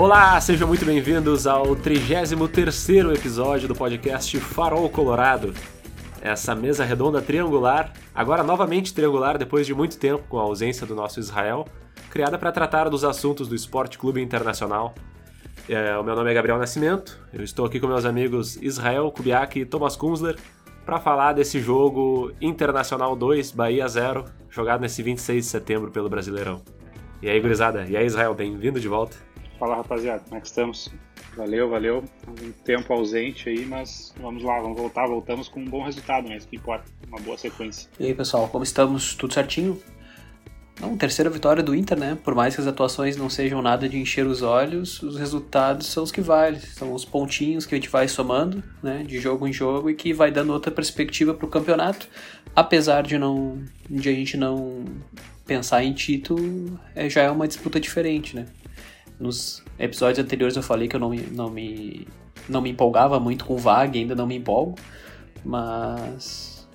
Olá, sejam muito bem-vindos ao 33º episódio do podcast Farol Colorado. Essa mesa redonda triangular, agora novamente triangular depois de muito tempo com a ausência do nosso Israel, criada para tratar dos assuntos do Esporte Clube Internacional. É, o meu nome é Gabriel Nascimento, eu estou aqui com meus amigos Israel Kubiak e Thomas Kunzler para falar desse jogo Internacional 2, Bahia 0, jogado nesse 26 de setembro pelo Brasileirão. E aí, gurizada? E aí, Israel, bem-vindo de volta. Fala, rapaziada, como é que estamos? Valeu, valeu. Um tempo ausente aí, mas vamos lá, vamos voltar. Voltamos com um bom resultado? Isso que importa, uma boa sequência. E aí, pessoal, como estamos? Tudo certinho? Não, terceira vitória do Inter, né? Por mais que as atuações não sejam nada de encher os olhos, os resultados são os que valem. São os pontinhos que a gente vai somando, né? De jogo em jogo e que vai dando outra perspectiva para o campeonato. Apesar de não, de a gente não pensar em título, é, já é uma disputa diferente, né? Nos episódios anteriores eu falei que eu não me, não me, não me empolgava muito com o VAG, ainda não me empolgo, mas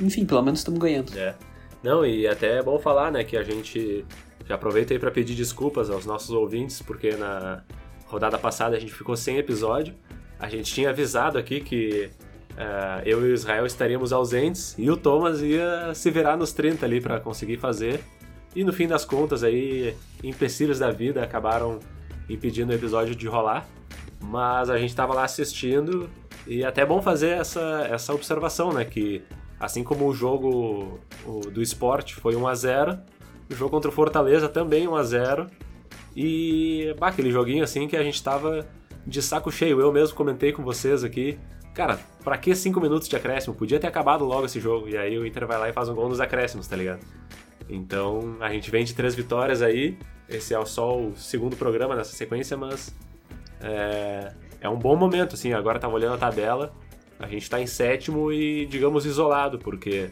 enfim, pelo menos estamos ganhando. É. Não, e até é bom falar, né, que a gente já aproveita aí para pedir desculpas aos nossos ouvintes, porque na rodada passada a gente ficou sem episódio. A gente tinha avisado aqui que uh, eu e o Israel estaríamos ausentes e o Thomas ia se virar nos 30 ali para conseguir fazer. E no fim das contas aí, empecilhos da vida acabaram impedindo o episódio de rolar. Mas a gente estava lá assistindo e até é bom fazer essa, essa observação, né, que Assim como o jogo do esporte foi 1 a 0 o jogo contra o Fortaleza também 1 a 0 E bah, aquele joguinho assim que a gente tava de saco cheio. Eu mesmo comentei com vocês aqui. Cara, pra que 5 minutos de acréscimo? Podia ter acabado logo esse jogo. E aí o Inter vai lá e faz um gol nos acréscimos, tá ligado? Então a gente vem de três vitórias aí. Esse é só o segundo programa nessa sequência, mas é, é um bom momento, assim. Agora tava olhando a tabela. A gente está em sétimo e, digamos, isolado, porque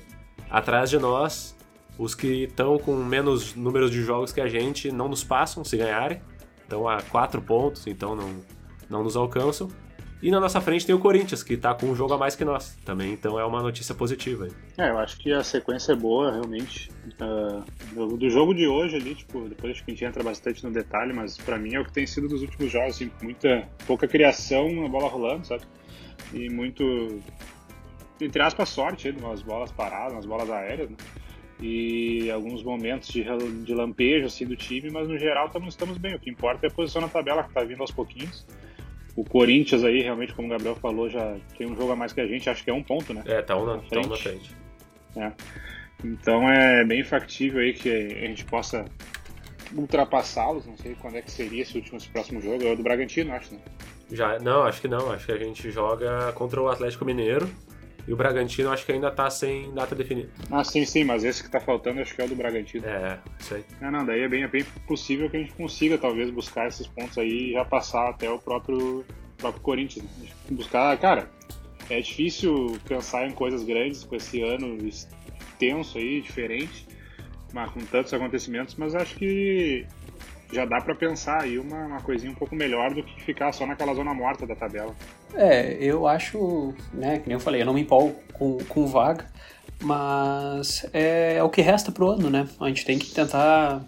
atrás de nós, os que estão com menos números de jogos que a gente não nos passam se ganharem. Estão a quatro pontos, então não, não nos alcançam. E na nossa frente tem o Corinthians, que está com um jogo a mais que nós também, então é uma notícia positiva. É, eu acho que a sequência é boa, realmente. Uh, do, jogo de hoje ali, tipo, depois acho que a gente entra bastante no detalhe, mas para mim é o que tem sido dos últimos jogos, assim, muita pouca criação, a bola rolando, sabe? e muito, entre aspas, sorte, umas bolas paradas, umas bolas aéreas, né? e alguns momentos de, de lampejo assim, do time, mas no geral estamos bem. O que importa é a posição na tabela que está vindo aos pouquinhos. O Corinthians aí, realmente, como o Gabriel falou, já tem um jogo a mais que a gente, acho que é um ponto, né? É, tá um na, na frente. Tá um na frente. É. Então é bem factível aí que a gente possa ultrapassá-los. Não sei quando é que seria esse último esse próximo jogo. É o do Bragantino, acho, né? Já, não, acho que não. Acho que a gente joga contra o Atlético Mineiro. E o Bragantino acho que ainda tá sem data definida. Ah, sim, sim, mas esse que tá faltando acho que é o do Bragantino. É, isso aí. Não, não, daí é bem, é bem possível que a gente consiga talvez buscar esses pontos aí e já passar até o próprio, próprio Corinthians. Né? Buscar, cara, é difícil pensar em coisas grandes com esse ano tenso aí, diferente, mas com tantos acontecimentos, mas acho que já dá para pensar aí uma, uma coisinha um pouco melhor do que ficar só naquela zona morta da tabela. É, eu acho, né, que nem eu falei, eu não me empolgo com, com vaga, mas é, é o que resta pro ano, né? A gente tem que tentar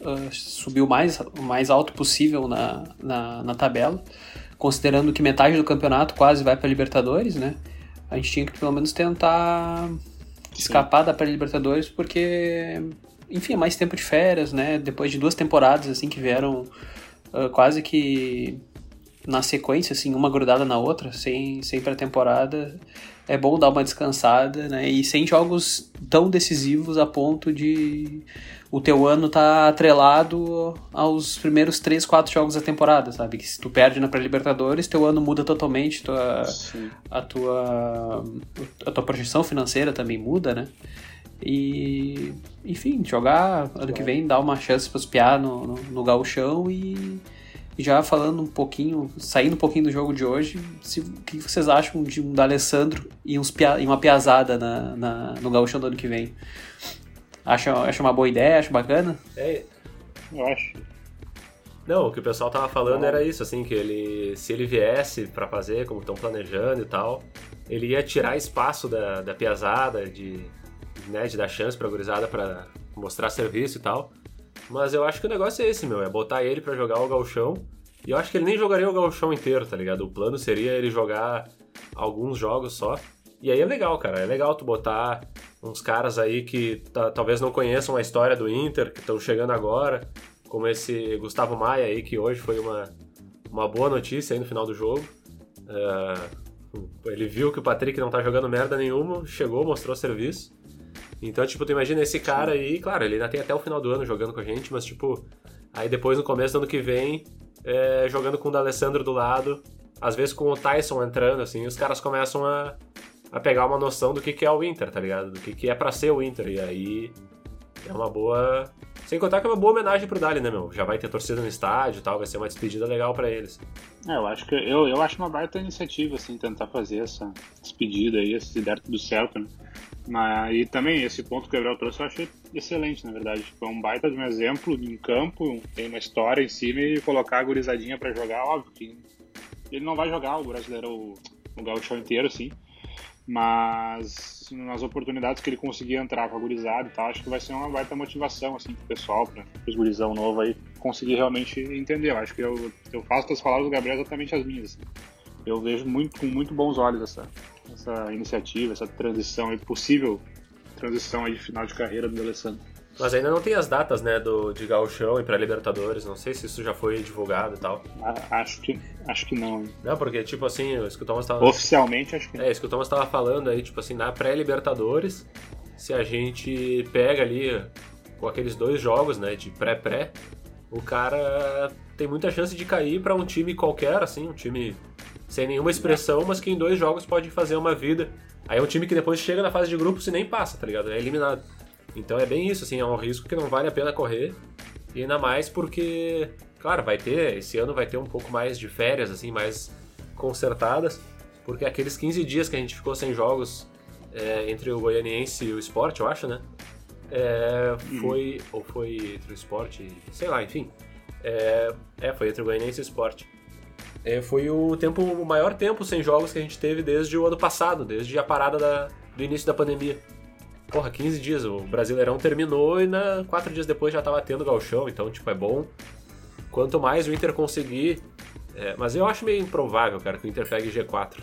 uh, subir o mais, o mais alto possível na, na, na tabela, considerando que metade do campeonato quase vai para Libertadores, né? A gente tinha que pelo menos tentar escapar Sim. da pré-Libertadores, porque enfim, mais tempo de férias, né? Depois de duas temporadas, assim, que vieram uh, quase que na sequência, assim, uma grudada na outra, sem, sem pré-temporada, é bom dar uma descansada, né? E sem jogos tão decisivos a ponto de o teu ano tá atrelado aos primeiros três, quatro jogos da temporada, sabe? Que se tu perde na pré-libertadores, teu ano muda totalmente, tua, a tua a tua projeção financeira também muda, né? E, enfim, jogar ano que vem, dar uma chance para os piar no, no, no gauchão e, já falando um pouquinho, saindo um pouquinho do jogo de hoje, se, o que vocês acham de um D'Alessandro e, uns pia, e uma piazada na, na, no gauchão do ano que vem? Acha, acha uma boa ideia? Acha bacana? É, eu acho. Não, o que o pessoal tava falando era isso, assim, que ele, se ele viesse para fazer, como estão planejando e tal, ele ia tirar espaço da, da piazada, de né, de dar chance pra gurizada pra mostrar serviço e tal. Mas eu acho que o negócio é esse, meu, é botar ele para jogar o galchão E eu acho que ele nem jogaria o gauchão inteiro, tá ligado? O plano seria ele jogar alguns jogos só. E aí é legal, cara. É legal tu botar uns caras aí que talvez não conheçam a história do Inter, que estão chegando agora, como esse Gustavo Maia aí, que hoje foi uma, uma boa notícia aí no final do jogo. Uh, ele viu que o Patrick não tá jogando merda nenhuma, chegou, mostrou serviço. Então, tipo, tu imagina esse cara aí, claro, ele ainda tem até o final do ano jogando com a gente, mas, tipo, aí depois no começo do ano que vem, é, jogando com o D'Alessandro do lado, às vezes com o Tyson entrando, assim, os caras começam a, a pegar uma noção do que, que é o Inter, tá ligado? Do que, que é para ser o Inter. E aí é uma boa. Sem contar que é uma boa homenagem pro Dali, né, meu? Já vai ter torcida no estádio e tal, vai ser uma despedida legal para eles. É, eu acho que eu, eu acho uma baita iniciativa, assim, tentar fazer essa despedida aí, se der tudo certo, né? Mas, e também, esse ponto que o Gabriel trouxe eu achei excelente, na verdade. Foi um baita de um exemplo em campo, tem uma história em cima e colocar a gurizadinha para jogar, óbvio que ele não vai jogar o brasileiro, o, gauchão inteiro, assim, mas nas oportunidades que ele conseguir entrar com a gurizada e tal, acho que vai ser uma baita motivação assim pro pessoal, para os gurizão novo aí conseguir realmente entender. Eu acho que eu, eu faço as palavras do Gabriel exatamente as minhas. Assim. Eu vejo muito com muito bons olhos essa, essa iniciativa, essa transição, possível transição aí de final de carreira do Alessandro. Mas ainda não tem as datas, né, do, de Gauchão e pré-Libertadores. Não sei se isso já foi divulgado e tal. Acho que, acho que não. Não, porque, tipo assim, o Thomas tava... Oficialmente, acho que não. É, isso que o Thomas tava falando aí, tipo assim, na pré-Libertadores, se a gente pega ali com aqueles dois jogos, né, de pré-pré, o cara tem muita chance de cair para um time qualquer, assim, um time sem nenhuma expressão, mas que em dois jogos pode fazer uma vida. Aí é um time que depois chega na fase de grupos e nem passa, tá ligado? É eliminado. Então é bem isso, assim, é um risco que não vale a pena correr. E ainda mais porque, claro, vai ter, esse ano vai ter um pouco mais de férias, assim, mais consertadas, porque aqueles 15 dias que a gente ficou sem jogos é, entre o Goianiense e o Sport, eu acho, né? É, foi, ou foi entre o Sport, sei lá, enfim. É, é foi entre o Goianiense e o Sport. É, foi o tempo, o maior tempo sem jogos que a gente teve desde o ano passado, desde a parada da, do início da pandemia porra, 15 dias. O Brasileirão terminou e na, quatro dias depois já tava tendo galchão, então, tipo, é bom. Quanto mais o Inter conseguir. É, mas eu acho meio improvável, cara, que o Inter pegue G4.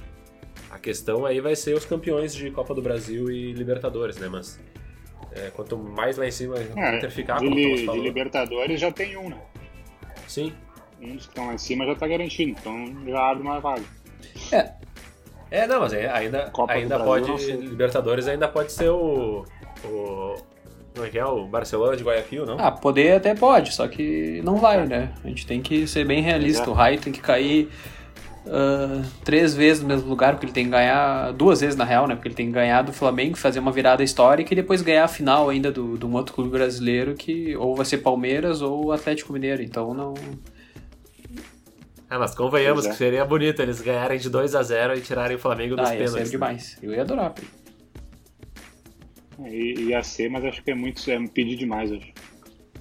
A questão aí vai ser os campeões de Copa do Brasil e Libertadores, né? Mas é, quanto mais lá em cima o Inter ficar, de, li, de Libertadores já tem um, né? Sim. Um dos que estão lá em cima já tá garantido, então já abre uma vaga. É, é, não, mas ainda, Copa ainda pode. Libertadores ainda pode ser o. o como é que é? O Barcelona de Guayaquil, não? Ah, poder até pode, só que não vai, né? A gente tem que ser bem realista. O Rai tem que cair uh, três vezes no mesmo lugar, porque ele tem que ganhar duas vezes na real, né? Porque ele tem que ganhar do Flamengo, fazer uma virada histórica e depois ganhar a final ainda do, do um outro clube brasileiro que ou vai ser Palmeiras ou Atlético Mineiro. Então não. Ah, mas convenhamos é. que seria bonito eles ganharem de 2 a 0 e tirarem o Flamengo dos ah, pênaltis. Ia ser demais. Eu ia adorar. É, ia ser, mas acho que é muito é pedir demais hoje.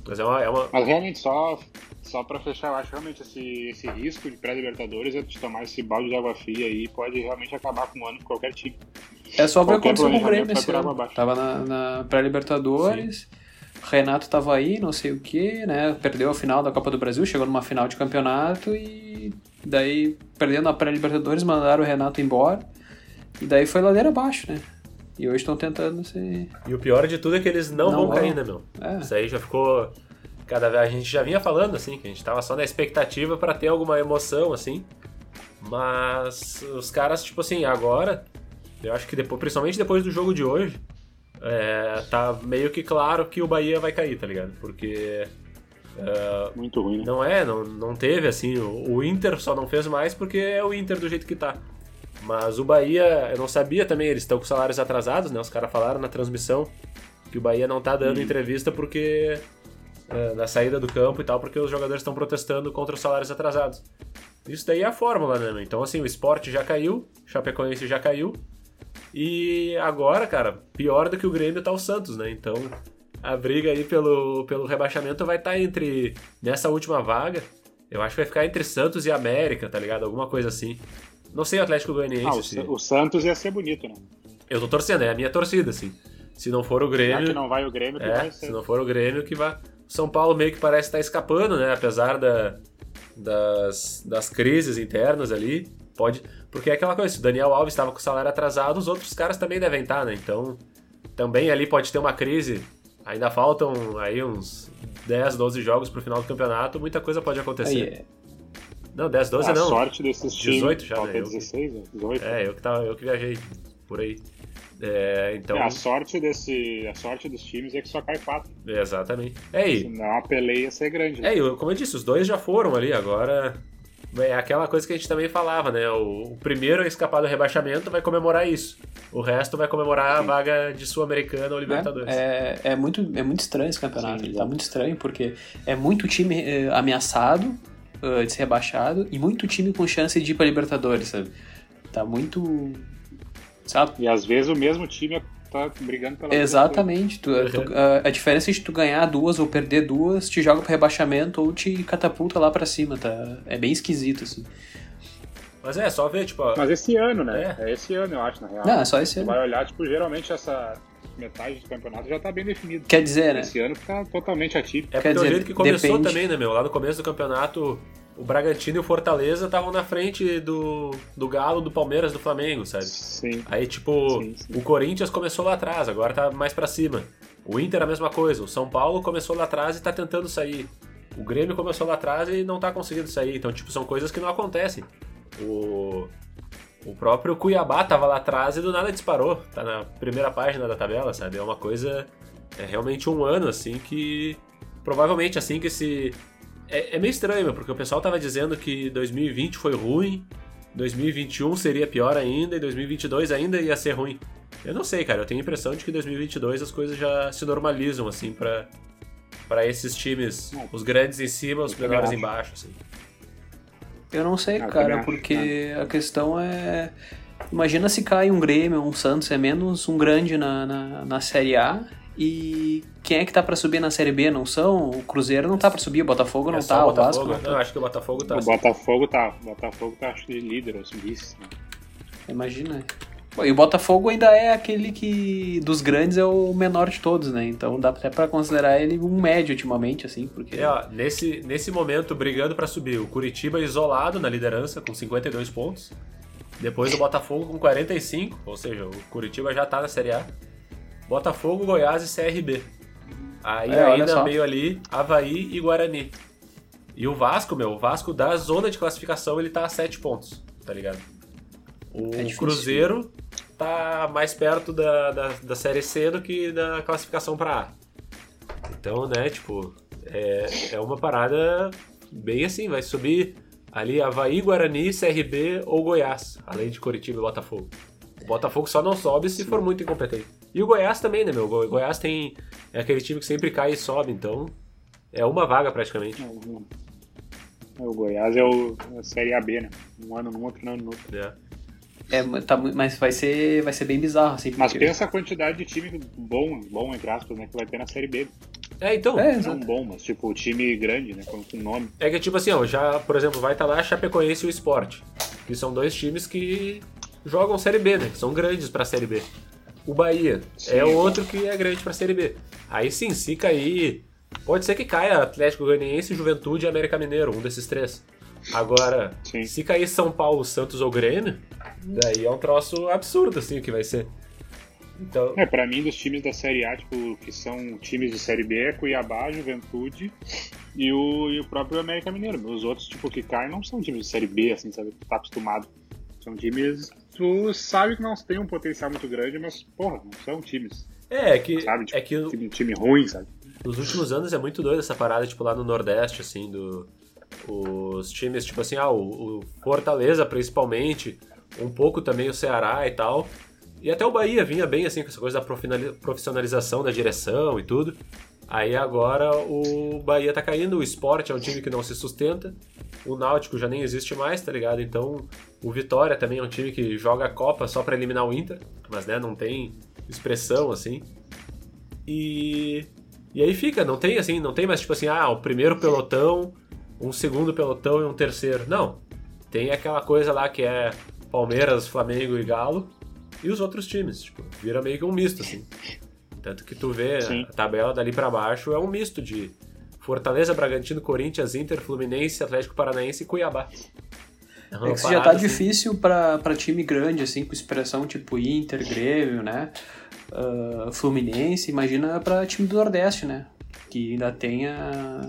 Mas é uma, é uma... Mas realmente, só, só pra fechar, eu acho realmente esse, esse risco de pré-libertadores é de tomar esse balde de água fria aí pode realmente acabar com o ano de qualquer time. É só ver o que aconteceu com o Grêmio esse ano. Tava na, na pré-libertadores... Sim Renato tava aí, não sei o que, né? Perdeu a final da Copa do Brasil, chegou numa final de campeonato e daí, perdendo a pré-Libertadores, mandaram o Renato embora. E daí foi ladeira abaixo, né? E hoje estão tentando se. E o pior de tudo é que eles não, não vão cair, né, meu? É. Isso aí já ficou. Cada vez a gente já vinha falando, assim, que a gente tava só na expectativa para ter alguma emoção, assim. Mas os caras, tipo assim, agora, eu acho que depois, principalmente depois do jogo de hoje, é, tá meio que claro que o Bahia vai cair, tá ligado? Porque. Uh, Muito ruim, né? Não é, não, não teve assim. O, o, Inter só não fez mais porque é o Inter do jeito que tá. Mas o Bahia, eu não sabia também, eles estão com salários atrasados, né? Os caras falaram na transmissão que o Bahia não tá dando hum. entrevista porque. Uh, na saída do campo e tal, porque os jogadores estão protestando contra os salários atrasados. Isso daí é a fórmula, né? Então, assim, o esporte já caiu, Chapecoense já caiu, e agora, cara, pior do que o Grêmio tá o Santos, né? Então a briga aí pelo, pelo rebaixamento vai estar tá entre. Nessa última vaga, eu acho que vai ficar entre Santos e América, tá ligado? Alguma coisa assim. Não sei o Atlético Goianiense. Ah, o, se... o Santos ia ser bonito, né? Eu tô torcendo, é a minha torcida, assim. Se não for o Grêmio. Já que não vai o Grêmio, que é, vai ser. Se não for o Grêmio, que vai. O São Paulo meio que parece estar tá escapando, né? Apesar da, das, das crises internas ali. Pode. Porque é aquela coisa, se o Daniel Alves estava com o salário atrasado, os outros caras também devem estar, né? Então, também ali pode ter uma crise. Ainda faltam aí uns 10, 12 jogos pro final do campeonato, muita coisa pode acontecer. Aí, é. Não, 10, 12 a não. A sorte desses times. 18 já, né? 16, 18. É, eu que, tava, eu que viajei por aí. É, então... É, a, sorte desse, a sorte dos times é que só cai 4. É, exatamente. É, e... Senão a peleia ia ser grande. Né? É, e, como eu disse, os dois já foram ali, agora é aquela coisa que a gente também falava, né? O, o, primeiro a escapar do rebaixamento vai comemorar isso. O resto vai comemorar Sim. a vaga de Sul-Americana ou Libertadores. É, é, é, muito, é muito estranho esse campeonato. Sim, Ele tá muito estranho porque é muito time é, ameaçado uh, de ser rebaixado e muito time com chance de ir pra Libertadores, sabe? Tá muito. Sabe? E às vezes o mesmo time tá brigando pela Exatamente. Tu, tu, a, a, diferença de tu ganhar duas ou perder duas te joga pro rebaixamento ou te catapulta lá para cima, tá? É bem esquisito, assim. Mas é, só ver, tipo. Mas esse ano, né? É. é esse ano, eu acho, na real. Não, é só esse tu ano. vai olhar, tipo, geralmente essa metade do campeonato já tá bem definido. Quer dizer, né? Esse ano tá totalmente atípico. É porque Quer dizer, o jeito que começou depende... também, né, meu? Lá no começo do campeonato, o Bragantino e o Fortaleza estavam na frente do, do Galo, do Palmeiras, do Flamengo, sabe? Sim. Aí, tipo, sim, sim. o Corinthians começou lá atrás, agora tá mais para cima. O Inter a mesma coisa. O São Paulo começou lá atrás e tá tentando sair. O Grêmio começou lá atrás e não tá conseguindo sair. Então, tipo, são coisas que não acontecem. O, o próprio Cuiabá tava lá atrás e do nada disparou. Tá na primeira página da tabela, sabe? É uma coisa. É realmente um ano, assim, que. Provavelmente assim que esse é, é meio estranho, porque o pessoal tava dizendo que 2020 foi ruim, 2021 seria pior ainda e 2022 ainda ia ser ruim. Eu não sei, cara. Eu tenho a impressão de que 2022 as coisas já se normalizam, assim, para para esses times, os grandes em cima, os menores embaixo, assim. Eu não sei, cara, porque a questão é. Imagina se cai um Grêmio, um Santos, é menos um grande na, na, na Série A e quem é que tá para subir na Série B? Não são? O Cruzeiro não tá para subir, o Botafogo não é tá, o, o Vasco não, não acho que o Botafogo tá. O Botafogo tá, o Botafogo tá acho que líder, ou vice. Imagina. e o Botafogo ainda é aquele que dos grandes é o menor de todos, né? Então dá até para considerar ele um médio ultimamente, assim, porque. É, ó, nesse, nesse momento, brigando para subir, o Curitiba isolado na liderança com 52 pontos. Depois o Botafogo com 45, ou seja, o Curitiba já tá na Série A. Botafogo, Goiás e CRB. Aí é, ainda meio ali, Havaí e Guarani. E o Vasco, meu, o Vasco da zona de classificação ele tá a 7 pontos, tá ligado? O é Cruzeiro tá mais perto da, da, da Série C do que da classificação para A. Então, né, tipo, é, é uma parada bem assim, vai subir ali Havaí, Guarani, CRB ou Goiás, além de Curitiba e Botafogo. O Botafogo só não sobe se for muito incompetente. E o Goiás também, né, meu? O Goiás tem. É aquele time que sempre cai e sobe, então. É uma vaga praticamente. É, o Goiás é o a Série AB, né? Um ano num, outro ano no outro. É. É, tá, mas vai ser, vai ser bem bizarro, assim. Mas pensa a quantidade de time bom, bom, entre aspas, né, que vai ter na Série B. É, então. É, não bom, mas tipo, time grande, né, com, com nome. É que tipo assim, ó, já, por exemplo, vai estar tá lá a Chapecoense e o Sport, que são dois times que jogam Série B, né, que são grandes pra Série B. O Bahia sim. é outro que é grande pra Série B. Aí sim, se cair. Pode ser que caia Atlético Goianiense, Juventude e América Mineiro, um desses três. Agora, sim. se cair São Paulo, Santos ou Grêmio, daí é um troço absurdo, assim, o que vai ser. Então... É, pra mim, dos times da Série A, tipo, que são times de Série B, é Cuiabá, Juventude e o, e o próprio América Mineiro. Os outros, tipo, que caem não são times de Série B, assim, sabe? Tá acostumado. São times tu sabe que não tem um potencial muito grande, mas, porra, não são times. É, é que. Sabe? Tipo, é que time, time ruim, sabe? Nos últimos anos é muito doido essa parada, tipo, lá no Nordeste, assim, do. Os times, tipo assim, ah, o, o Fortaleza principalmente, um pouco também o Ceará e tal. E até o Bahia vinha bem, assim, com essa coisa da profissionalização da direção e tudo. Aí agora o Bahia tá caindo, o esporte é um time que não se sustenta, o Náutico já nem existe mais, tá ligado? Então o Vitória também é um time que joga a Copa só para eliminar o Inter, mas né, não tem expressão assim. E e aí fica, não tem assim, não tem mais tipo assim, ah, o primeiro pelotão, um segundo pelotão e um terceiro. Não. Tem aquela coisa lá que é Palmeiras, Flamengo e Galo e os outros times, tipo, vira meio que um misto assim. Tanto que tu vê Sim. a tabela dali para baixo é um misto de Fortaleza, Bragantino, Corinthians, Inter, Fluminense, Atlético Paranaense e Cuiabá. É, é que já tá assim. difícil para time grande, assim, com expressão tipo Inter, Grêmio, né? Uh, Fluminense, imagina para time do Nordeste, né? Que ainda tenha.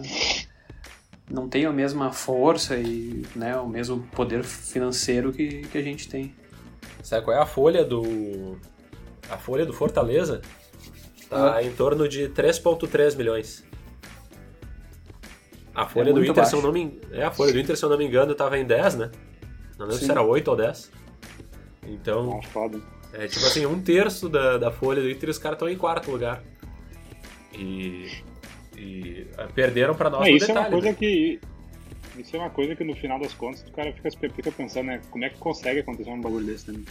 Não tem a mesma força e né, o mesmo poder financeiro que, que a gente tem. Sabe qual é a folha do. A folha do Fortaleza? Tá ah. em torno de 3,3 milhões. A folha é do Inter, baixo. se eu não me, é, a folha do Inter, se eu não me engano, tava em 10, né? Não lembro Sim. se era 8 ou 10. Então. É tipo assim, um terço da, da folha do Inter e os caras estão em quarto lugar. E. E é, perderam para nós isso detalhe. É uma coisa né? que, isso é uma coisa que no final das contas o cara fica, fica pensando, né? Como é que consegue acontecer um bagulho desse, né?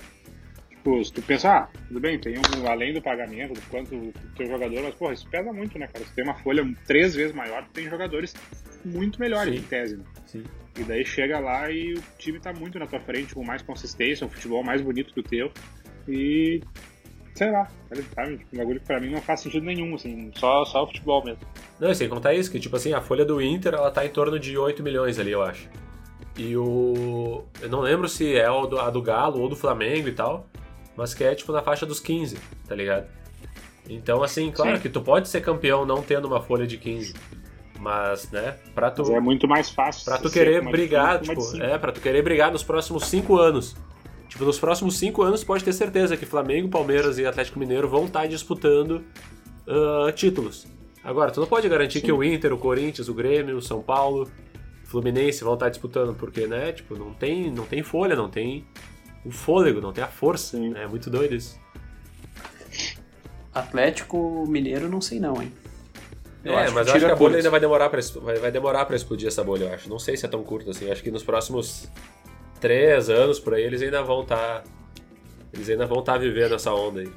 Tipo, se tu pensar, ah, tudo bem, tem um, além do pagamento, do quanto o teu jogador, mas porra, isso pesa muito, né, cara? Você tem uma folha três vezes maior, tem jogadores muito melhores Sim. em tese, né? Sim. E daí chega lá e o time tá muito na tua frente, com mais consistência, um futebol mais bonito que o teu. E. sei lá, sabe? Tipo, um bagulho que pra mim não faz sentido nenhum, assim, só, só o futebol mesmo. Não, e sem contar isso, que tipo assim, a folha do Inter ela tá em torno de 8 milhões ali, eu acho. E o. Eu não lembro se é a do Galo ou do Flamengo e tal, mas que é tipo na faixa dos 15, tá ligado? Então, assim, claro Sim. que tu pode ser campeão não tendo uma folha de 15. Mas, né, pra tu. Mas é muito mais fácil. Pra tu querer brigar, tipo, é, pra tu querer brigar nos próximos cinco anos. Tipo, nos próximos cinco anos pode ter certeza que Flamengo, Palmeiras e Atlético Mineiro vão estar tá disputando uh, títulos. Agora, tu não pode garantir Sim. que o Inter, o Corinthians, o Grêmio, o São Paulo, o Fluminense vão estar tá disputando, porque, né, tipo, não tem, não tem folha, não tem o fôlego, não tem a força. Né? É muito doido isso. Atlético Mineiro, não sei não, hein. Eu é, mas eu acho que a bolha ainda vai demorar para vai, vai demorar para explodir essa bolha, eu acho. Não sei se é tão curto assim. Acho que nos próximos três anos por aí eles ainda vão estar tá, eles ainda vão estar tá vivendo essa onda aí.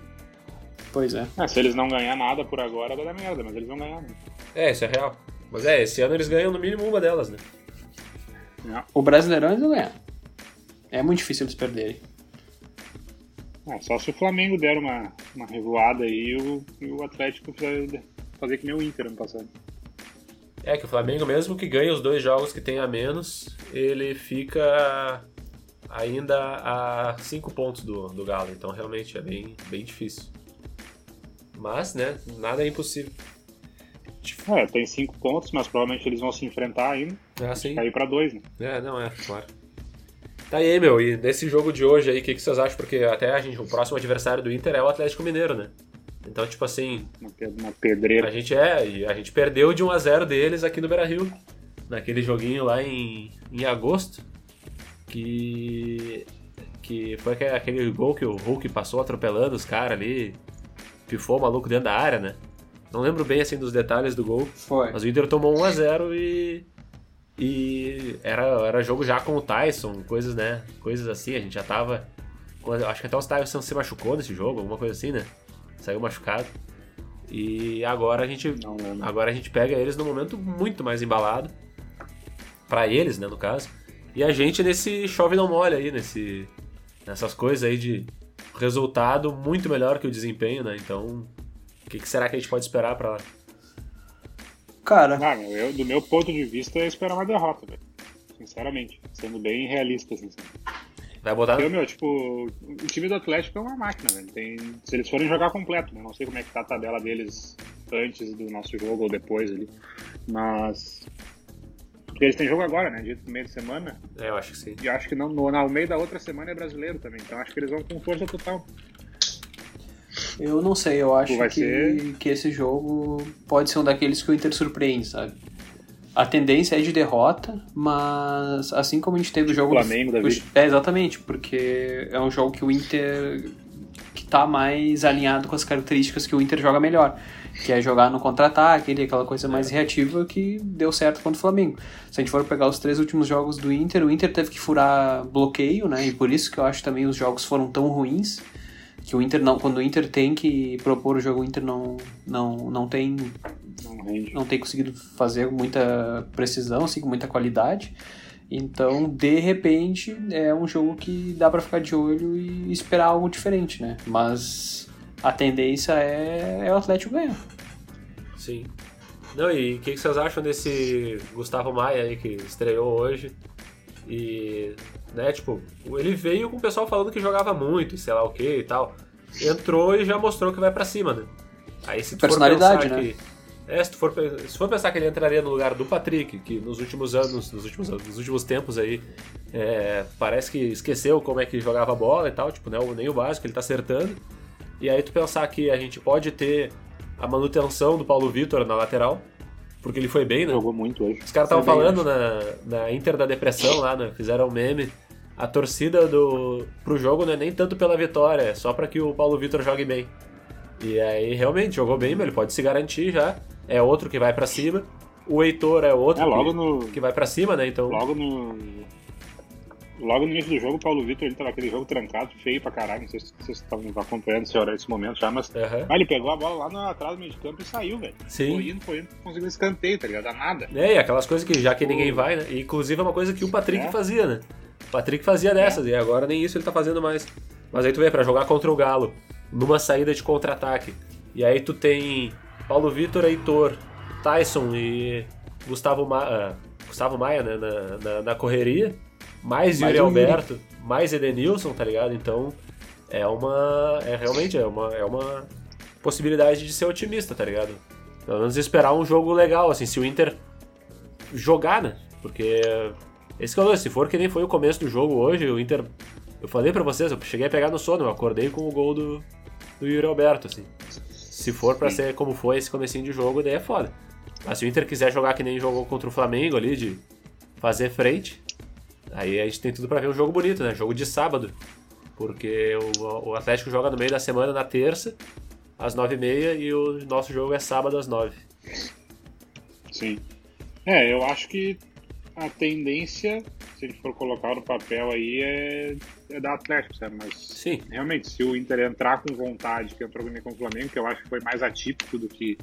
Pois é. é. Se eles não ganhar nada por agora, vai dar merda, mas eles vão ganhar. Né? É, isso é real. Mas é, esse ano eles ganham no mínimo uma delas, né? Não. O Brasileirão eles vão ganhar. É muito difícil eles perderem. É, só se o Flamengo der uma, uma revoada aí e o, o Atlético fazer que nem o Inter ano passado. É que o Flamengo, mesmo que ganhe os dois jogos que tem a menos, ele fica ainda a cinco pontos do, do Galo. Então realmente é bem, bem difícil. Mas, né, nada é impossível. É, tem cinco pontos, mas provavelmente eles vão se enfrentar ainda. É assim. Cair pra dois, né? É, não, é, claro. Tá aí, meu, e nesse jogo de hoje aí, o que, que vocês acham? Porque até a gente, o próximo adversário do Inter é o Atlético Mineiro, né? Então, tipo assim. Uma pedreira. A gente é, a gente perdeu de 1 a 0 deles aqui no Beira Rio. Naquele joguinho lá em, em agosto. Que. Que foi aquele gol que o Hulk passou atropelando os caras ali. Pifou o maluco dentro da área, né? Não lembro bem assim dos detalhes do gol. Foi. Mas o Inter tomou 1 a 0 e. E era, era jogo já com o Tyson, coisas, né? Coisas assim, a gente já tava. Acho que até o Tyson se machucou nesse jogo, alguma coisa assim, né? saiu machucado. E agora a gente não, não, não. agora a gente pega eles num momento muito mais embalado para eles, né, no caso. E a gente nesse chove não molha aí, nesse nessas coisas aí de resultado muito melhor que o desempenho, né? Então, o que, que, será que a gente pode esperar para lá? Cara, ah, eu, do meu ponto de vista, é esperar uma derrota, velho. Sinceramente, sendo bem realista, assim. Vai botar. Eu, meu, tipo, o time do Atlético é uma máquina, velho. Tem... Se eles forem jogar completo, né? Não sei como é que tá a tabela deles antes do nosso jogo ou depois ali. Mas. Porque eles têm jogo agora, né? Dia no meio de semana. É, eu acho que sim. E acho que não, no, no meio da outra semana é brasileiro também. Então acho que eles vão com força total. Eu não sei, eu acho que, ser... que esse jogo pode ser um daqueles que o Inter surpreende, sabe? a tendência é de derrota, mas assim como a gente teve o jogo. Flamengo do... da vida. É, exatamente, porque é um jogo que o Inter que tá mais alinhado com as características que o Inter joga melhor, que é jogar no contra-ataque, aquela coisa mais reativa que deu certo contra o Flamengo. Se a gente for pegar os três últimos jogos do Inter, o Inter teve que furar bloqueio, né? E por isso que eu acho também os jogos foram tão ruins que o Inter não, quando o Inter tem que propor o jogo, o Inter não, não, não tem não tem conseguido fazer muita precisão, assim, com muita qualidade. Então, de repente, é um jogo que dá para ficar de olho e esperar algo diferente, né? Mas a tendência é, é o Atlético ganhar. Sim. Não, e o que, que vocês acham desse Gustavo Maia aí que estreou hoje? E, né, tipo, ele veio com o pessoal falando que jogava muito, e sei lá o que e tal. Entrou e já mostrou que vai pra cima, né? Aí se tu Personalidade, for pensar né? que. É, se tu for, se for pensar que ele entraria no lugar do Patrick, que nos últimos anos, nos últimos, anos, nos últimos tempos aí, é, parece que esqueceu como é que jogava bola e tal, tipo, né, o- nem o básico, ele tá acertando. E aí tu pensar que a gente pode ter a manutenção do Paulo Vitor na lateral, porque ele foi bem, né? Jogou muito hoje. Os caras estavam falando na, na Inter da Depressão lá, né? Fizeram um meme. A torcida do, pro jogo não é nem tanto pela vitória, é só pra que o Paulo Vitor jogue bem. E aí, realmente, jogou bem, mas ele pode se garantir já. É outro que vai pra cima. O Heitor é outro É, logo que, no, que vai pra cima, né? Então, logo no. Logo no início do jogo, o Paulo Vitor ele tava aquele jogo trancado, feio pra caralho. Não sei se vocês estavam acompanhando esse, hora- esse momento já, mas. Ah, ele pegou a bola lá no, atrás do meio de campo e saiu, velho. Sim. Foi indo, foi indo, conseguiu escanteio, tá ligado? Dá nada. É, e aquelas coisas que já que ninguém vai, né? E, inclusive é uma coisa que o Patrick É. fazia, né? O Patrick fazia dessas, e agora nem isso ele tá fazendo mais. Mas aí tu vê, pra jogar contra o Galo, numa saída de contra-ataque. E aí tu tem Paulo Vitor, Heitor, Tyson e Gustavo, Ma ah, Gustavo Maia, né? Na, na, na correria. Mais Mais Yuri o Yuri. Alberto, mais Edenilson, tá ligado? Então é uma. É realmente é uma, é uma possibilidade de ser otimista, tá ligado? Pelo menos esperar um jogo legal, assim, se o Inter jogar, né? Porque esse que lance, se for que nem foi o começo do jogo hoje, o Inter. Eu falei pra vocês, eu cheguei a pegar no sono, eu acordei com o gol do, do Yuri Alberto, assim. Se for pra ser como foi esse comecinho de jogo, daí é foda. Mas se o Inter quiser jogar que nem jogou contra o Flamengo ali, de fazer frente, aí a gente tem tudo pra ver um jogo bonito, né? Jogo de sábado. Porque o, o Atlético joga no meio da semana, na terça, às nove e meia, e o nosso jogo é sábado às nove. Sim. É, eu acho que a tendência, se a gente for colocar no papel aí, é, é da Atlético, sabe? Mas Sim, realmente, se o Inter entrar com vontade, que entrou com o Flamengo, que eu acho que foi mais atípico do que,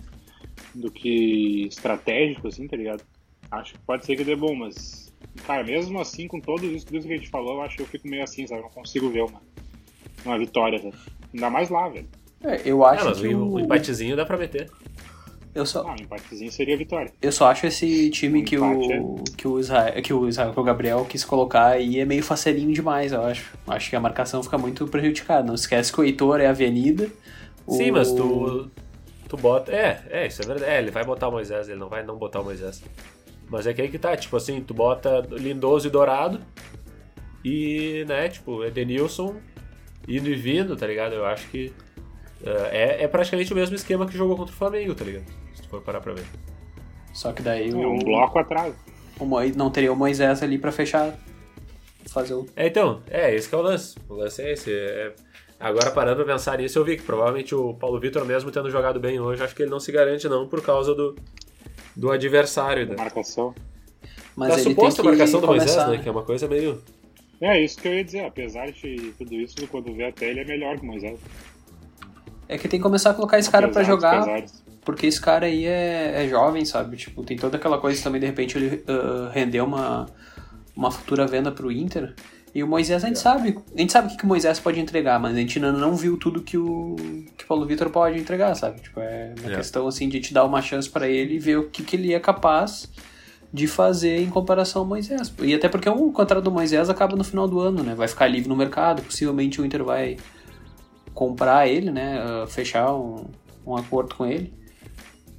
do que estratégico, assim, tá ligado? Acho que pode ser que dê bom, mas, cara, mesmo assim, com tudo isso, tudo isso que a gente falou, eu acho que eu fico meio assim, sabe? Eu não consigo ver uma, uma vitória, sabe? Ainda mais lá, velho. É, eu é, acho mas que o, o, o empatezinho dá pra meter. Eu só, Ah, um empatezinho seria vitória. eu só acho esse time Um que o que o Israel, que o Israel, que o Gabriel quis colocar aí é meio facelinho demais, eu acho. Acho que a marcação fica muito prejudicada. Não esquece que o Heitor é avenida. Sim, o- mas tu, tu bota. É, é, isso é verdade. É, ele vai botar o Moisés, ele não vai não botar o Moisés. Mas é que aí que tá, tipo assim, tu bota Lindoso e Dourado e, né, tipo, Edenilson indo e vindo, tá ligado? Eu acho que é, é praticamente o mesmo esquema que jogou contra o Flamengo, tá ligado? Se tu for parar pra ver. Só que daí É o, um bloco atrás. o Moi- não teria o Moisés ali pra fechar. Fazer o. É, então, é, esse que é o lance. O lance é esse. é- Agora, parando pra pensar nisso, eu vi que provavelmente o Paulo Vitor, mesmo tendo jogado bem hoje, acho que ele não se garante não por causa do, do adversário, né? Marcação. Mas da ele tem suposta que marcação do começar, Moisés, né? Que é uma coisa meio... É isso que eu ia dizer, apesar de tudo isso, quando vê até ele é melhor que o Moisés. É que tem que começar a colocar esse cara dos jogar, pesares. Porque esse cara aí é, é jovem, sabe? Tipo, tem toda aquela coisa também, de repente ele ah, rendeu uma, uma futura venda pro Inter. E o Moisés a gente sabe, a gente sabe o que, que o Moisés pode entregar, mas a gente ainda não viu tudo que o que o Paulo Vitor pode entregar, sabe? Tipo, é uma É. questão assim de te dar uma chance pra ele e ver o que, que ele é capaz de fazer em comparação ao Moisés. E até porque o contrato do Moisés acaba no final do ano, né? Vai ficar livre no mercado, possivelmente o Inter vai comprar ele, né? ah, fechar um, um acordo com ele.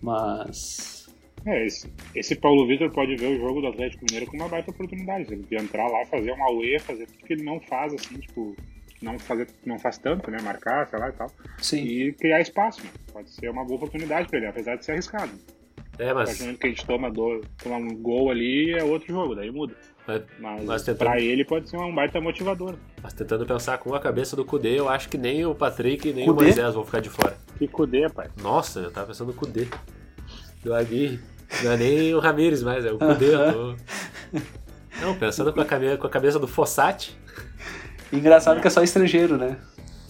Mas. É, esse, esse Paulo Vitor pode ver o jogo do Atlético Mineiro como uma baita oportunidade. Ele de entrar lá, fazer uma UE, fazer tudo que ele não faz, assim, tipo, não, fazer, não faz tanto, né? Marcar, sei lá e tal. Sim. E criar espaço, né? Pode ser uma boa oportunidade pra ele, apesar de ser arriscado. É, A partir do mas, momento que a gente toma, do, toma um gol ali, é outro jogo, daí muda. Mas, Mas, Mas tentando- pra ele pode ser um baita motivador. mas tentando pensar com a cabeça do Kudê, eu acho que nem o Patrick nem Kudê? o Moisés vão ficar de fora. Que cudê, pai. Nossa, eu tava pensando no Kudê. Do Aguirre. Não é nem o Ramires mais, é o Kudê. tô... Não, pensando com a, cabe- com a cabeça do Fossati. Engraçado que é só estrangeiro, né?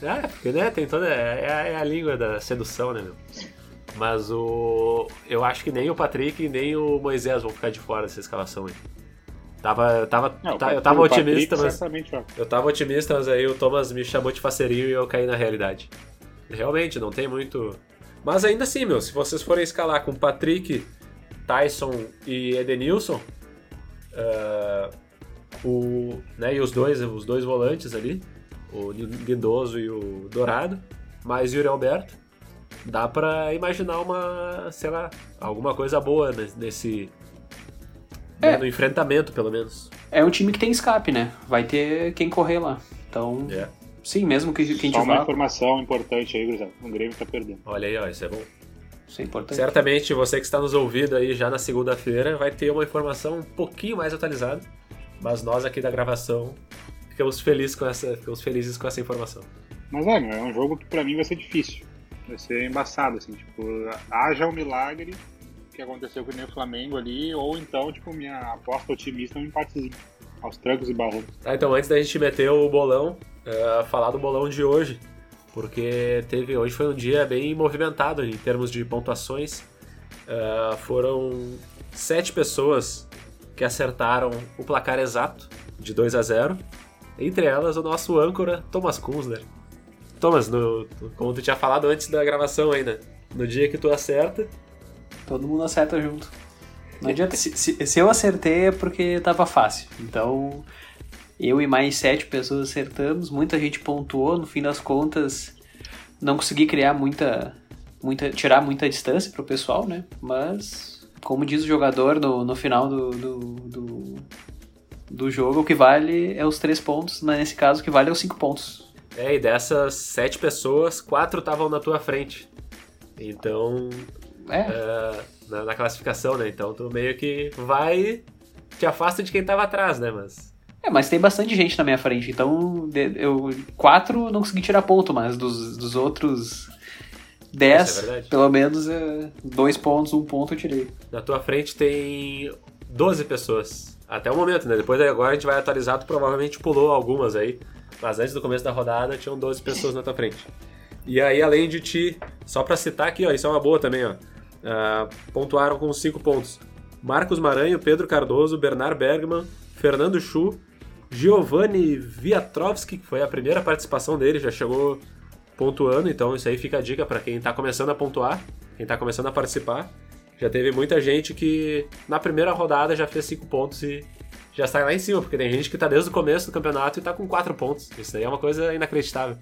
Ah, porque né, tem toda. É, a- é a língua da sedução, né, meu? Mas o. Eu acho que nem o Patrick nem o Moisés vão ficar de fora dessa escalação aí. Tava, tava, Não, tá- eu tava o Patrick otimista, mas. Eu tava otimista, mas aí o Thomas me chamou de faceirinho e eu caí na realidade. Realmente, não tem muito. Mas ainda assim, meu, se vocês forem escalar com Patrick, Tyson e Edenilson. Uh, o, né, e os dois, os dois volantes ali, o Guidoso e o Dourado, mais Yuri Alberto. Dá pra imaginar uma, sei lá, alguma coisa boa nesse. É. Né, no enfrentamento, pelo menos. É um time que tem escape, né? Vai ter quem correr lá. Então. É. Sim, mesmo que, que a gente Só uma informação importante aí, Grisel. O Grêmio tá perdendo. Olha aí, ó, isso é bom. Isso é importante. Certamente você que está nos ouvindo aí já na segunda-feira vai ter uma informação um pouquinho mais atualizada. Mas nós aqui da gravação ficamos felizes com essa, ficamos felizes com essa informação. Mas é, é um jogo que para mim vai ser difícil. Vai ser embaçado, assim, tipo, haja um milagre que aconteceu com o Flamengo ali, ou então, tipo, minha aposta otimista é um empatezinho aos trancos e barrancos. Tá, então antes da gente meter o bolão, uh, falar do bolão de hoje, porque teve hoje foi um dia bem movimentado em termos de pontuações. Uh, foram sete pessoas que acertaram o placar exato de 2 a 0 entre elas o nosso âncora Thomas Kunzler. Thomas, no, como tu tinha falado antes da gravação ainda, no dia que tu acerta. Todo mundo acerta junto. Não adianta. Se, se, se eu acertei é porque tava fácil. Então, eu e mais sete pessoas acertamos, muita gente pontuou, no fim das contas não consegui criar muita, muita tirar muita distância pro pessoal, né? Mas, como diz o jogador no, no final do, do, do, do jogo, o que vale é os três pontos, mas nesse caso o que vale é os cinco pontos. É, e dessas sete pessoas, quatro estavam na tua frente. Então, é. Uh, na, na, classificação, né? Então tu meio que vai, te afasta de quem tava atrás, né? Mas é, mas tem bastante gente na minha frente, então eu quatro não consegui tirar ponto, mas dos, dos outros dez, é pelo menos é, dois pontos, um ponto eu tirei. Na tua frente tem 12 pessoas. Até o momento, né? Depois agora a gente vai atualizar, tu provavelmente pulou algumas aí. Mas antes do começo da rodada tinham 12 pessoas na tua frente. E aí, além de ti, só pra citar aqui, ó, isso é uma boa também, ó. Uh, pontuaram com 5 pontos. Marcos Maranho, Pedro Cardoso, Bernard Bergman, Fernando Chu, Giovanni Viatrovski, que foi a primeira participação dele, já chegou pontuando, então isso aí fica a dica para quem está começando a pontuar, quem está começando a participar. Já teve muita gente que na primeira rodada já fez 5 pontos e já está lá em cima, porque tem gente que está desde o começo do campeonato e está com 4 pontos. Isso aí é uma coisa inacreditável.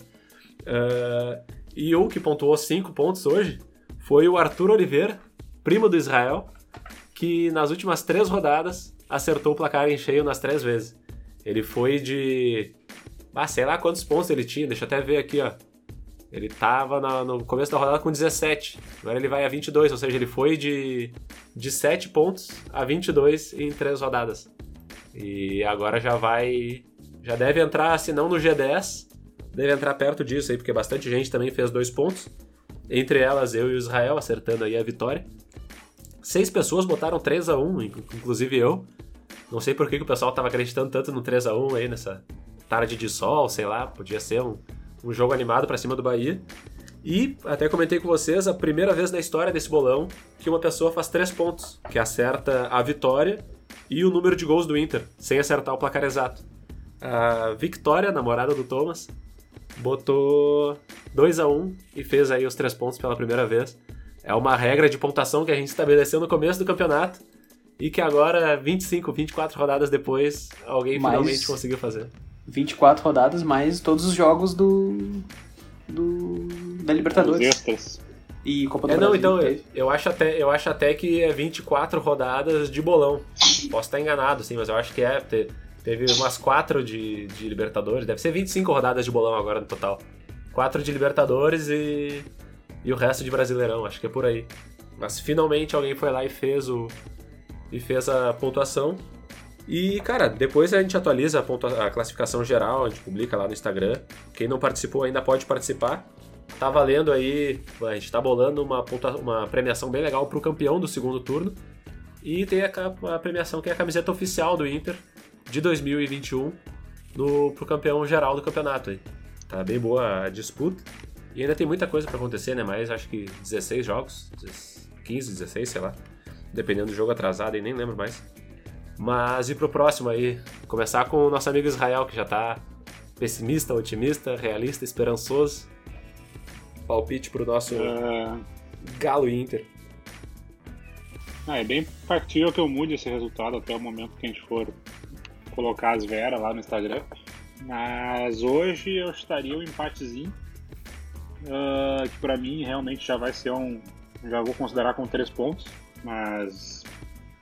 Uh, e o que pontuou 5 pontos hoje foi o Arthur Oliveira, primo do Israel, que nas últimas três rodadas acertou o placar em cheio nas três vezes. Ele foi de. Ah, sei lá quantos pontos ele tinha, deixa eu até ver aqui, ó. Ele tava na, no começo da rodada com 17, agora ele vai a 22, ou seja, ele foi de, de 7 pontos a 22 em 3 rodadas. E agora já vai. Já deve entrar, se não no G10, deve entrar perto disso aí, porque bastante gente também fez 2 pontos. Entre elas, eu e o Israel acertando aí a vitória. Seis pessoas botaram 3 a 1 inclusive eu. Não sei por que, que o pessoal tava acreditando tanto no 3 a 1 aí nessa tarde de sol, sei lá, podia ser um, um jogo animado para cima do Bahia. E até comentei com vocês a primeira vez na história desse bolão que uma pessoa faz três pontos, que acerta a vitória e o número de gols do Inter, sem acertar o placar exato. A Victoria, namorada do Thomas, botou 2 a 1 e fez aí os três pontos pela primeira vez. É uma regra de pontuação que a gente estabeleceu no começo do campeonato e que agora, 25, 24 rodadas depois, alguém mais finalmente conseguiu fazer. 24 rodadas mais todos os jogos do. do da Libertadores. E Copa do é, Brasil. Não, então, eu, eu, acho até, eu acho até que é 24 rodadas de bolão. Posso estar enganado, sim, mas eu acho que é. Teve umas 4 de, de Libertadores, deve ser 25 rodadas de bolão agora no total. 4 de Libertadores e. e o resto de Brasileirão, acho que é por aí. Mas finalmente alguém foi lá e fez o, e fez a pontuação. E, cara, depois a gente atualiza a, pontua a classificação geral, a gente publica lá no Instagram. Quem não participou ainda pode participar. Tá valendo aí, a gente tá bolando uma, uma premiação bem legal pro campeão do segundo turno. E tem a, a premiação que é a camiseta oficial do Inter de 2021 no, pro campeão geral do campeonato aí. Tá bem boa a disputa. E ainda tem muita coisa para acontecer, né? Mas acho que 16 jogos, 15, 16, sei lá dependendo do jogo atrasado, e nem lembro mais. Mas e pro próximo aí? Começar com o nosso amigo Israel, que já tá pessimista, otimista, realista, esperançoso. Palpite pro nosso uh... Galo Inter. Ah, é bem factível que eu mude esse resultado até o momento que a gente for colocar as veras lá no Instagram. Mas hoje eu estaria um empatezinho, uh, que para mim realmente já vai ser um. Já vou considerar com três pontos, mas.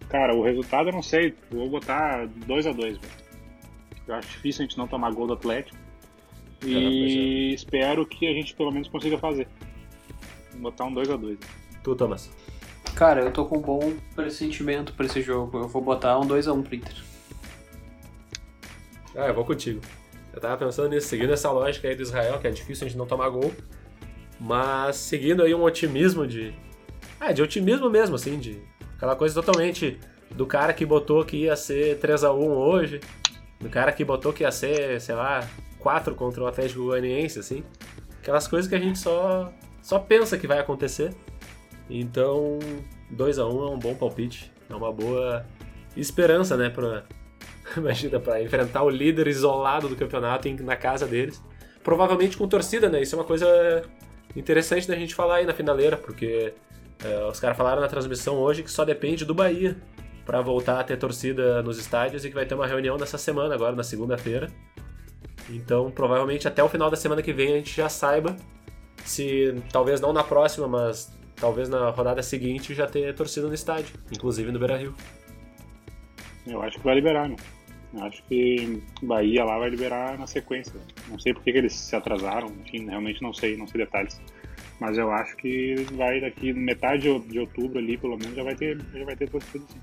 Cara, o resultado eu não sei, vou botar 2 a 2 Eu acho difícil a gente não tomar gol do Atlético. E é. espero que a gente pelo menos consiga fazer. Vou botar um 2 a 2 Tu, Thomas? Cara, eu tô com um bom pressentimento pra esse jogo. Eu vou botar um 2x1 pro Inter. Ah, eu vou contigo. Eu tava pensando nisso, seguindo essa lógica aí do Israel, que é difícil a gente não tomar gol, mas seguindo aí um otimismo de. Ah, de otimismo mesmo, assim, de. Aquela coisa totalmente do cara que botou que ia ser 3x1 hoje, do cara que botou que ia ser, sei lá, 4 contra o Atlético Goianiense, assim. Aquelas coisas que a gente só, só pensa que vai acontecer. Então, 2x1 é um bom palpite, é uma boa esperança, né, pra, Imagina, para enfrentar o líder isolado do campeonato na casa deles. Provavelmente com torcida, né? Isso é uma coisa interessante da gente falar aí na finaleira, porque é, os caras falaram na transmissão hoje que só depende do Bahia para voltar a ter torcida nos estádios e que vai ter uma reunião nessa semana, agora na segunda-feira. Então, provavelmente até o final da semana que vem a gente já saiba se, talvez não na próxima, mas talvez na rodada seguinte já ter torcida no estádio, inclusive no Beira Rio. Eu acho que vai liberar, né? Acho que Bahia lá vai liberar na sequência. Não sei por que, que eles se atrasaram, enfim, realmente não sei, não sei detalhes. Mas eu acho que vai daqui metade de outubro ali, pelo menos, já vai ter, já vai ter torcida sim.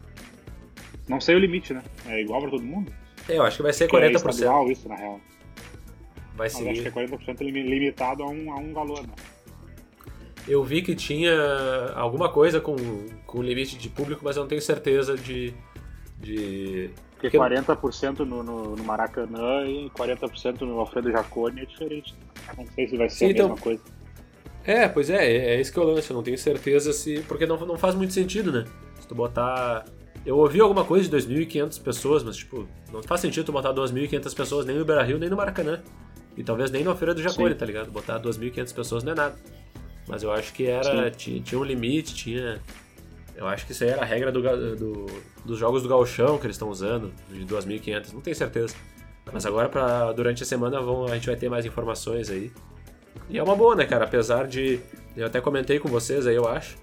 Não sei o limite, né? É igual para todo mundo? É, eu acho que vai ser 40%. É estadual isso, na real. Vai ser. acho que é 40% limitado a um, a um valor, né? Eu vi que tinha alguma coisa com, com limite de público, mas eu não tenho certeza de, de porque 40% no, no, no, Maracanã e 40% no Alfredo Jaconi é diferente. Não sei se vai ser Sim, a então, mesma coisa. É, pois é, é, é esse que é o lance, eu não tenho certeza se. Porque não, não faz muito sentido, né? Se tu botar. Eu ouvi alguma coisa de 2.500 pessoas, mas tipo, não faz sentido tu botar 2.500 pessoas nem no Beira Rio nem no Maracanã. E talvez nem na Feira do Jacone, tá ligado? Botar 2.500 pessoas não é nada. Mas eu acho que era. Tinha, tinha um limite, tinha eu acho que isso aí era a regra do, do, dos jogos do Galchão que eles estão usando, de 2.500, não tenho certeza. Mas agora, pra, durante a semana, vão, a gente vai ter mais informações aí. E é uma boa, né, cara? Apesar de. Eu até comentei com vocês aí, eu acho.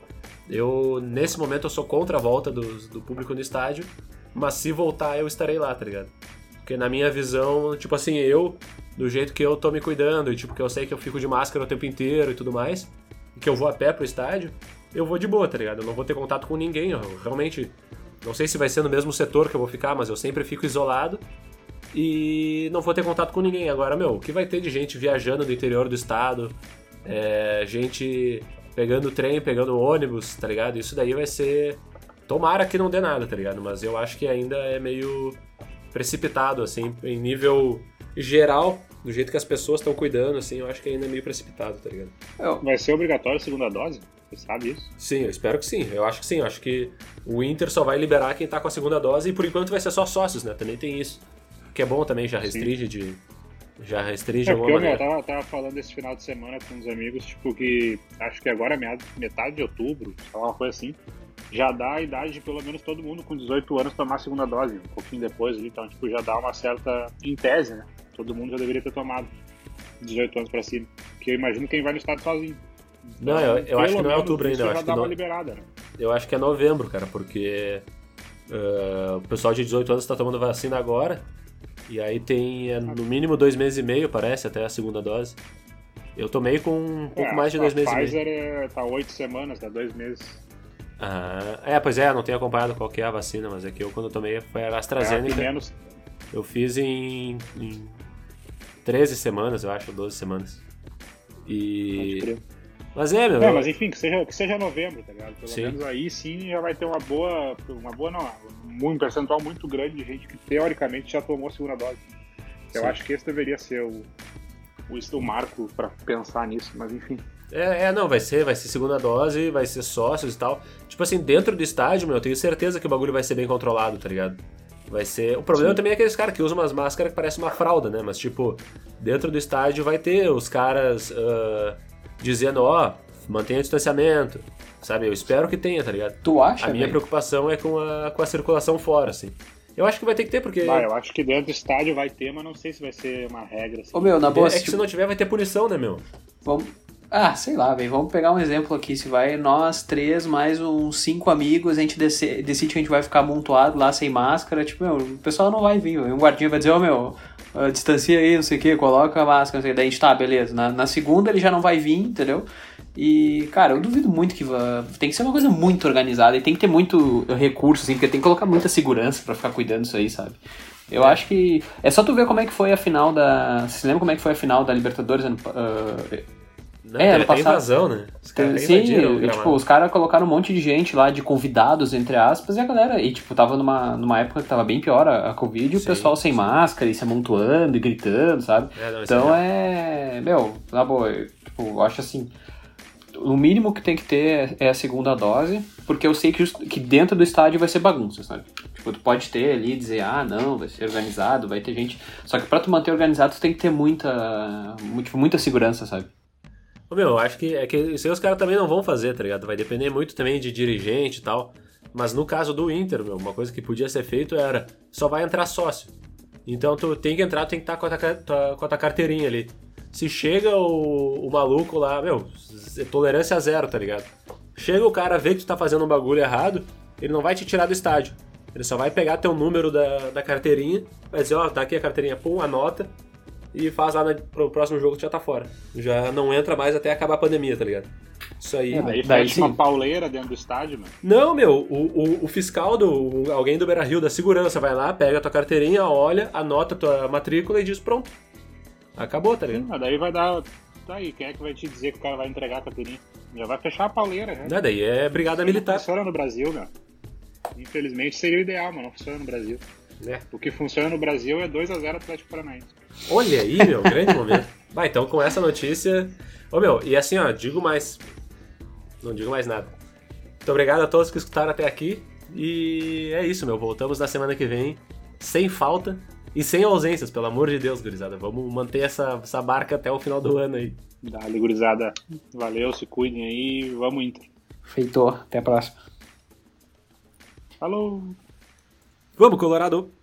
Eu, nesse momento, eu sou contra a volta do, do público no estádio. Mas se voltar, eu estarei lá, tá ligado? Porque na minha visão, tipo assim, eu, do jeito que eu tô me cuidando, e tipo, que eu sei que eu fico de máscara o tempo inteiro e tudo mais, que eu vou a pé pro estádio, eu vou de boa, tá ligado? Eu não vou ter contato com ninguém. Eu realmente. Não sei se vai ser no mesmo setor que eu vou ficar, mas eu sempre fico isolado e não vou ter contato com ninguém. Agora, meu, o que vai ter de gente viajando do interior do estado, é, gente pegando trem, pegando ônibus, tá ligado? Isso daí vai ser. Tomara que não dê nada, tá ligado? Mas eu acho que ainda é meio precipitado, assim, em nível geral, do jeito que as pessoas estão cuidando, assim, eu acho que ainda é meio precipitado, tá ligado? Vai ser obrigatório a segunda dose? Você sabe isso? Sim, eu espero que sim. Eu acho que sim. Eu acho que o Inter só vai liberar quem tá com a segunda dose e por enquanto vai ser só sócios, né? Também tem isso. Que é bom também, já restringe sim. de. Já restringe é, alguma maneira. Eu tava, tava, falando esse final de semana com uns amigos, tipo, que acho que agora, metade de outubro, uma coisa assim, já dá a idade de pelo menos todo mundo com 18 anos tomar a segunda dose, um pouquinho depois ali, então, tipo, já dá uma certa, em tese, né? Todo mundo já deveria ter tomado 18 anos pra cima. Porque eu imagino quem vai no estado sozinho. Não, eu, eu acho que não é outubro ainda. Eu acho, que no... liberada, né? eu acho que é novembro, cara, porque uh, o pessoal de 18 anos está tomando vacina agora. E aí tem é, no mínimo dois meses e meio, parece, até a segunda dose. Eu tomei com um pouco é, mais de dois meses e meio. Pfizer é, tá oito semanas, tá dois meses. Ah, é, pois é, não tenho acompanhado qual que é a vacina, mas é que eu quando tomei foi a AstraZeneca. É, menos... Eu fiz em, em 13 semanas, eu acho, 12 semanas. E. Mas é, meu. Não, mas enfim, que seja, que seja novembro, tá ligado? Pelo sim. menos aí sim já vai ter uma boa. Uma boa não, um percentual muito grande de gente que teoricamente já tomou a segunda dose. Eu sim. acho que esse deveria ser o, o, o marco para pensar nisso, mas enfim. É, é, não, vai ser, vai ser segunda dose, vai ser sócios e tal. Tipo assim, dentro do estádio, meu, eu tenho certeza que o bagulho vai ser bem controlado, tá ligado? Vai ser. O problema Sim. também é aqueles caras que usam umas máscaras que parecem uma fralda, né? Mas, tipo, dentro do estádio vai ter os caras uh, dizendo: ó, oh, mantenha o distanciamento, Sabe? Eu espero que tenha, tá ligado? Tu acha? A minha preocupação é com a, com a circulação fora, assim. Eu acho que vai ter que ter, porque. Vai, eu acho que dentro do estádio vai ter, mas não sei se vai ser uma regra. Assim. Ô meu, na boa, é se, que se não tiver, vai ter punição, né, meu? Vamos... Ah, sei lá, velho. Vamos pegar um exemplo aqui. Se vai nós três mais uns cinco amigos, a gente decide que a gente vai ficar amontoado lá sem máscara. Tipo, meu, o pessoal não vai vir. véio. Um guardinha vai dizer, ô meu, ah, distancia aí, não sei o que, coloca a máscara, não sei o que. Daí a gente tá, beleza. Na, na segunda ele já não vai vir, entendeu? E, cara, eu duvido muito que vá... tem que ser uma coisa muito organizada e tem que ter muito recurso, assim, porque tem que colocar muita segurança pra ficar cuidando disso aí, sabe? Eu acho que. É só tu ver como é que foi a final da. Você lembra como é que foi a final da Libertadores ano, ah, Não, É, ano passado- invasão, né? Os caras Sim, e, tipo, os caras colocaram um monte de gente lá, de convidados, entre aspas, e a galera, e tipo, tava numa, numa época que tava bem pior a, a Covid, e o Sim, pessoal sem sim. máscara e se amontoando e gritando, sabe? É, não, é Então real. é. Meu, na boa, eu, tipo, eu acho assim. O mínimo que tem que ter é a segunda dose, porque eu sei que, que dentro do estádio vai ser bagunça, sabe? Tipo, tu pode ter ali, dizer, ah, não, vai ser organizado, vai ter gente. Só que pra tu manter organizado, tu tem que ter muita. mu- Tipo, muita segurança, sabe? Meu, eu acho que é que isso aí os caras também não vão fazer, tá ligado? Vai depender muito também de dirigente e tal. Mas no caso do Inter, meu, uma coisa que podia ser feito era só vai entrar sócio. Então tu tem que entrar, tem que estar com a tua, tua- com a tua carteirinha ali. Se chega o, o maluco lá, meu, tolerância zero, tá ligado? Chega o cara, vê que tu tá fazendo um bagulho errado, ele não vai te tirar do estádio. Ele só vai pegar teu número da, da carteirinha, vai dizer, ó, tá aqui a carteirinha, pum, anota, e faz lá na, pro próximo jogo tu já tá fora. Já não entra mais até acabar a pandemia, tá ligado? Isso aí. É, Daí, Daí fecha sim. uma pauleira dentro do estádio, mano. Não, meu, o, o, o fiscal do. o- alguém do Beira Rio da segurança vai lá, pega a tua carteirinha, olha, anota a tua matrícula e diz pronto. Acabou, tá ligado? Mas daí vai dar. Tá aí, quem é que vai te dizer que o cara vai entregar a carteirinha? Já vai fechar a pauleira, né? Não, daí é brigada Não militar. funciona no Brasil, meu. Infelizmente seria o ideal, mas não funciona no Brasil. É. O que funciona no Brasil é 2x0 Atlético Paranaense. Olha aí, meu, grande momento. Vai, então com essa notícia. Ô meu, e assim, ó, digo mais. Não digo mais nada. Muito obrigado a todos que escutaram até aqui. E é isso, meu. Voltamos na semana que vem, sem falta e sem ausências, pelo amor de Deus, gurizada. Vamos manter essa, essa barca até o final do ano aí. Dá-lhe, gurizada. Valeu, se cuidem aí. Vamos, Inter. Feitou. Até a próxima. Falou! Vamos, Colorado!